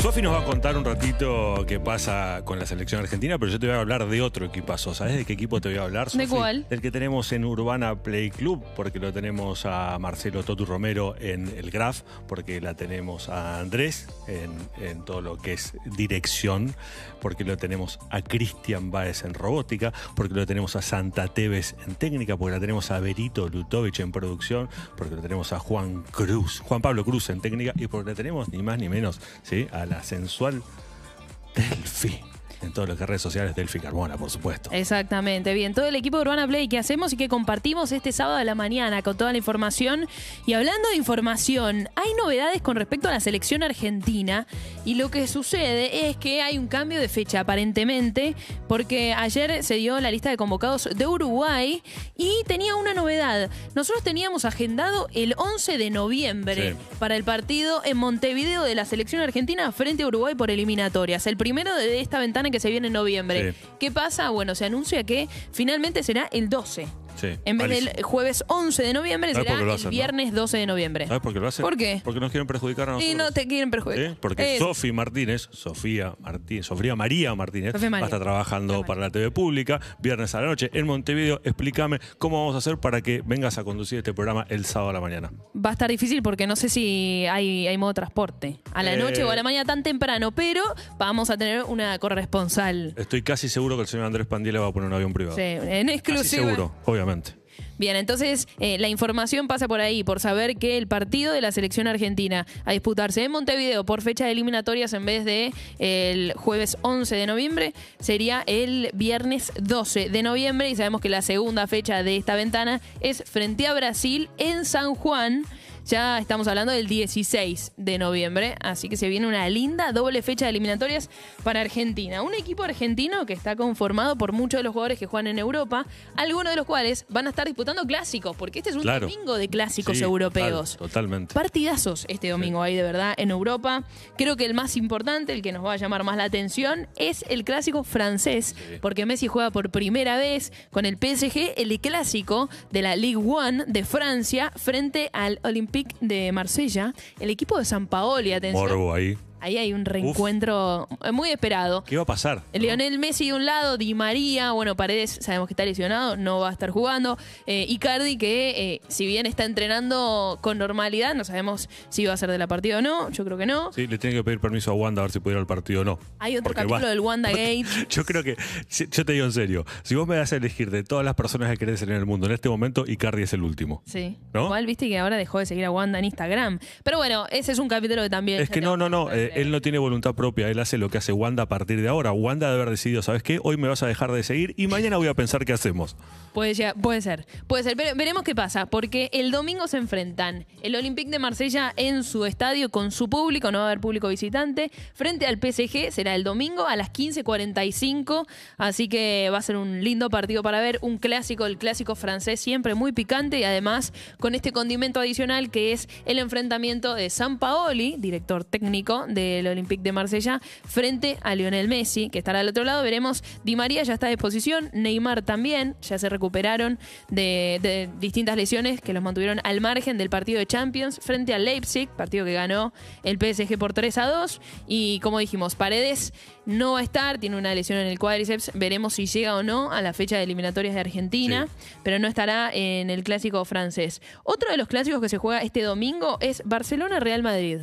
Sofi nos va a contar un ratito qué pasa con la selección argentina, pero yo te voy a hablar de otro equipazo. ¿Sabes de qué equipo te voy a hablar? ¿De Sofi? cuál? Del que tenemos en Urbana Play Club, porque lo tenemos a Marcelo Totu Romero en el Graf, porque la tenemos a Andrés en, en todo lo que es dirección, porque lo tenemos a Cristian Baez en robótica, porque lo tenemos a Santa Teves en técnica, porque la tenemos a Berito Lutovich en producción, porque lo tenemos a Juan Cruz, Juan Pablo Cruz en técnica, y porque la tenemos ni más ni menos ¿sí? a la sensual Delphi. En que es redes sociales, Delphi Carbona, por supuesto. Exactamente, bien. Todo el equipo de Urbana Play que hacemos y que compartimos este sábado a la mañana con toda la información. Y hablando de información, hay novedades con respecto a la selección argentina. Y lo que sucede es que hay un cambio de fecha, aparentemente, porque ayer se dio la lista de convocados de Uruguay y tenía una novedad. Nosotros teníamos agendado el 11 de noviembre Sí. para el partido en Montevideo de la selección argentina frente a Uruguay por eliminatorias. El primero de esta ventana que se viene en noviembre. Sí. ¿Qué pasa? Bueno, se anuncia que finalmente será el 12. Sí, En vez malísimo. del jueves 11 de noviembre, ¿Sabes será por qué lo el hacen, no? viernes 12 de noviembre. ¿Sabes por qué lo hacen? ¿Por qué? Porque nos quieren perjudicar a nosotros. Y no te quieren perjudicar. ¿Sí? Porque Es- Sofi Martínez, Sofía Martínez, Sofía María Martínez, Sofía María. va a estar trabajando Sofía para la TV pública, viernes a la noche en Montevideo. Explícame cómo vamos a hacer para que vengas a conducir este programa el sábado a la mañana. Va a estar difícil porque no sé si hay, hay modo transporte. A la Eh. noche o a la mañana tan temprano, pero vamos a tener una corresponsal. Estoy casi seguro que el señor Andrés Pandiela va a poner un avión privado. Sí, en Casi exclusiva. seguro, obviamente. Bien, entonces eh, la información pasa por ahí, por saber que el partido de la selección argentina a disputarse en Montevideo por fecha de eliminatorias en vez de el jueves 11 de noviembre sería el viernes 12 de noviembre y sabemos que la segunda fecha de esta ventana es frente a Brasil en San Juan. Ya estamos hablando del 16 de noviembre, así que se viene una linda doble fecha de eliminatorias para Argentina. Un equipo argentino que está conformado por muchos de los jugadores que juegan en Europa, algunos de los cuales van a estar disputando clásicos, porque este es un Claro. domingo de clásicos Sí, europeos. total, totalmente. Partidazos este domingo ahí de verdad en Europa. Creo que el más importante, el que nos va a llamar más la atención, es el clásico francés, porque Messi juega por primera vez con el PSG, el clásico de la Ligue 1 de Francia frente al Olympique de Marsella, el equipo de San Paoli, atención. Morbo ahí. Ahí hay un reencuentro muy esperado. ¿Qué va a pasar? Lionel Messi de un lado, Di María, bueno, Paredes sabemos que está lesionado, no va a estar jugando. Eh, Icardi que eh, si bien está entrenando con normalidad, no sabemos si va a ser de la partida o no, yo creo que no. Sí, le tiene que pedir permiso a Wanda a ver si puede ir al partido o no. Hay otro Porque capítulo va- del Wanda Gate. Yo creo que, yo te digo en serio, si vos me das a elegir de todas las personas que querés en el mundo en este momento, Icardi es el último. Sí. ¿No? Igual viste que ahora dejó de seguir a Wanda en Instagram. Pero bueno, ese es un capítulo que también. Es que no, no, no, eh, él no tiene voluntad propia, él hace lo que hace Wanda a partir de ahora. Wanda debe haber decidido, ¿sabes qué? Hoy me vas a dejar de seguir y mañana voy a pensar qué hacemos. Puede, llegar- puede ser, puede ser. Veremos qué pasa, porque el domingo se enfrentan el Olympique de Marsella en su estadio con su público, no va a haber público visitante, frente al PSG, será el domingo a las 15.45, así que va a ser un lindo partido para ver, un clásico, el clásico francés, siempre muy picante y además con este condimento adicional que es el enfrentamiento de San Paoli, director técnico del Olympique de Marsella, frente a Lionel Messi, que estará al otro lado. Veremos, Di María ya está a disposición, Neymar también, ya se recuperaron de, de distintas lesiones que los mantuvieron al margen del partido de Champions frente al Leipzig, partido que ganó el PSG por 3 a 2. Y como dijimos, Paredes no va a estar, tiene una lesión en el cuádriceps, veremos si llega o no a la fecha de eliminatorias de Argentina, Sí. pero no estará en el clásico francés. Otro de los clásicos que se juega este domingo es Barcelona-Real Madrid.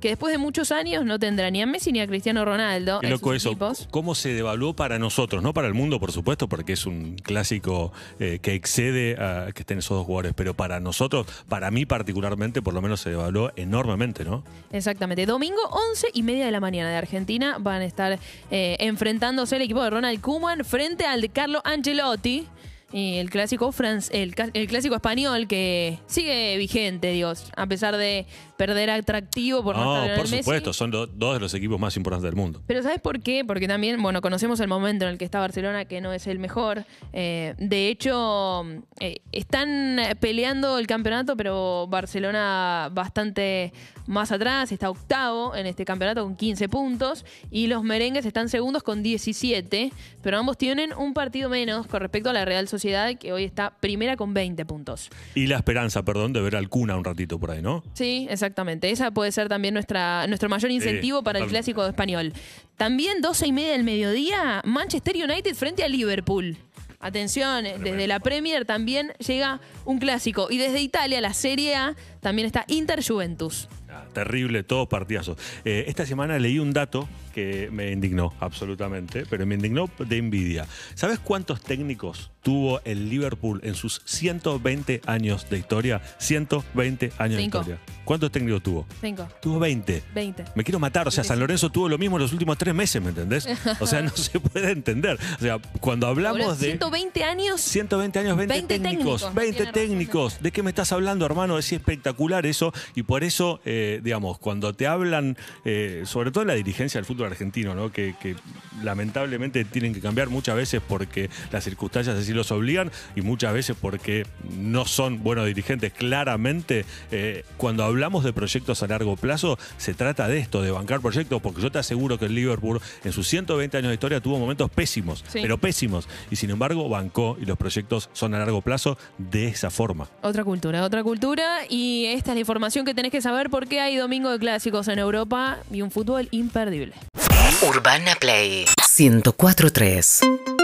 Que después de muchos años no tendrá ni a Messi ni a Cristiano Ronaldo. Qué en loco sus eso. equipos. ¿Cómo se devaluó para nosotros? No para el mundo, por supuesto, porque es un clásico eh, que excede a que estén esos dos jugadores. Pero para nosotros, para mí particularmente, por lo menos se devaluó enormemente, ¿no? Exactamente. Domingo, 11 y media de la mañana de Argentina. Van a estar eh, enfrentándose el equipo de Ronald Koeman frente al de Carlo Ancelotti. Y el clásico, franc- el, clásico español que sigue vigente, Dios, a pesar de perder atractivo por no, No, estar Lionel por supuesto, son do- dos de los equipos más importantes del mundo. Pero ¿sabes por qué? Porque también, bueno, conocemos el momento en el que está Barcelona, que no es el mejor. Eh, de hecho, eh, están peleando el campeonato, pero Barcelona bastante más atrás, está octavo en este campeonato con 15 puntos, y los merengues están segundos con 17, pero ambos tienen un partido menos con respecto a la Real Sociedad Sociedad, que hoy está primera con 20 puntos. Y la esperanza, perdón, de ver al Cuna un ratito por ahí, ¿no? Sí, exactamente. Esa puede ser también nuestra, nuestro mayor incentivo para el clásico español. También 12 y media del mediodía, Manchester United frente a Liverpool. Atención, desde la Premier también llega un clásico. Y desde Italia, la Serie A, también está Inter Juventus. Terrible, todos partidazos. Eh, esta semana leí un dato que me indignó absolutamente, pero me indignó de envidia. ¿Sabes cuántos técnicos tuvo el Liverpool en sus 120 años de historia? 120 años Cinco. de historia. ¿Cuántos técnicos tuvo? 5, Tuvo 20. 20. Me quiero matar, o sea, San Lorenzo tuvo lo mismo en los últimos tres meses, ¿me entendés? O sea, no se puede entender. O sea, cuando hablamos de... 120 años. 120 años, 20, 20 técnicos, técnicos, 20 tiene razón. técnicos. ¿De qué me estás hablando, hermano? Es espectacular eso. Y por eso, eh, digamos, cuando te hablan, eh, sobre todo la dirigencia del fútbol argentino, ¿no? Que, que lamentablemente tienen que cambiar muchas veces porque las circunstancias así los obligan y muchas veces porque no son buenos dirigentes. Claramente, eh, cuando hablamos de proyectos a largo plazo, se trata de esto, de bancar proyectos, porque yo te aseguro que el Liverpool en sus 120 años de historia tuvo momentos pésimos, Sí. pero pésimos. Y sin embargo, bancó y los proyectos son a largo plazo de esa forma. Otra cultura, otra cultura. Y esta es la información que tenés que saber porque hay domingo de clásicos en Europa y un fútbol imperdible. Urbana Play 104.3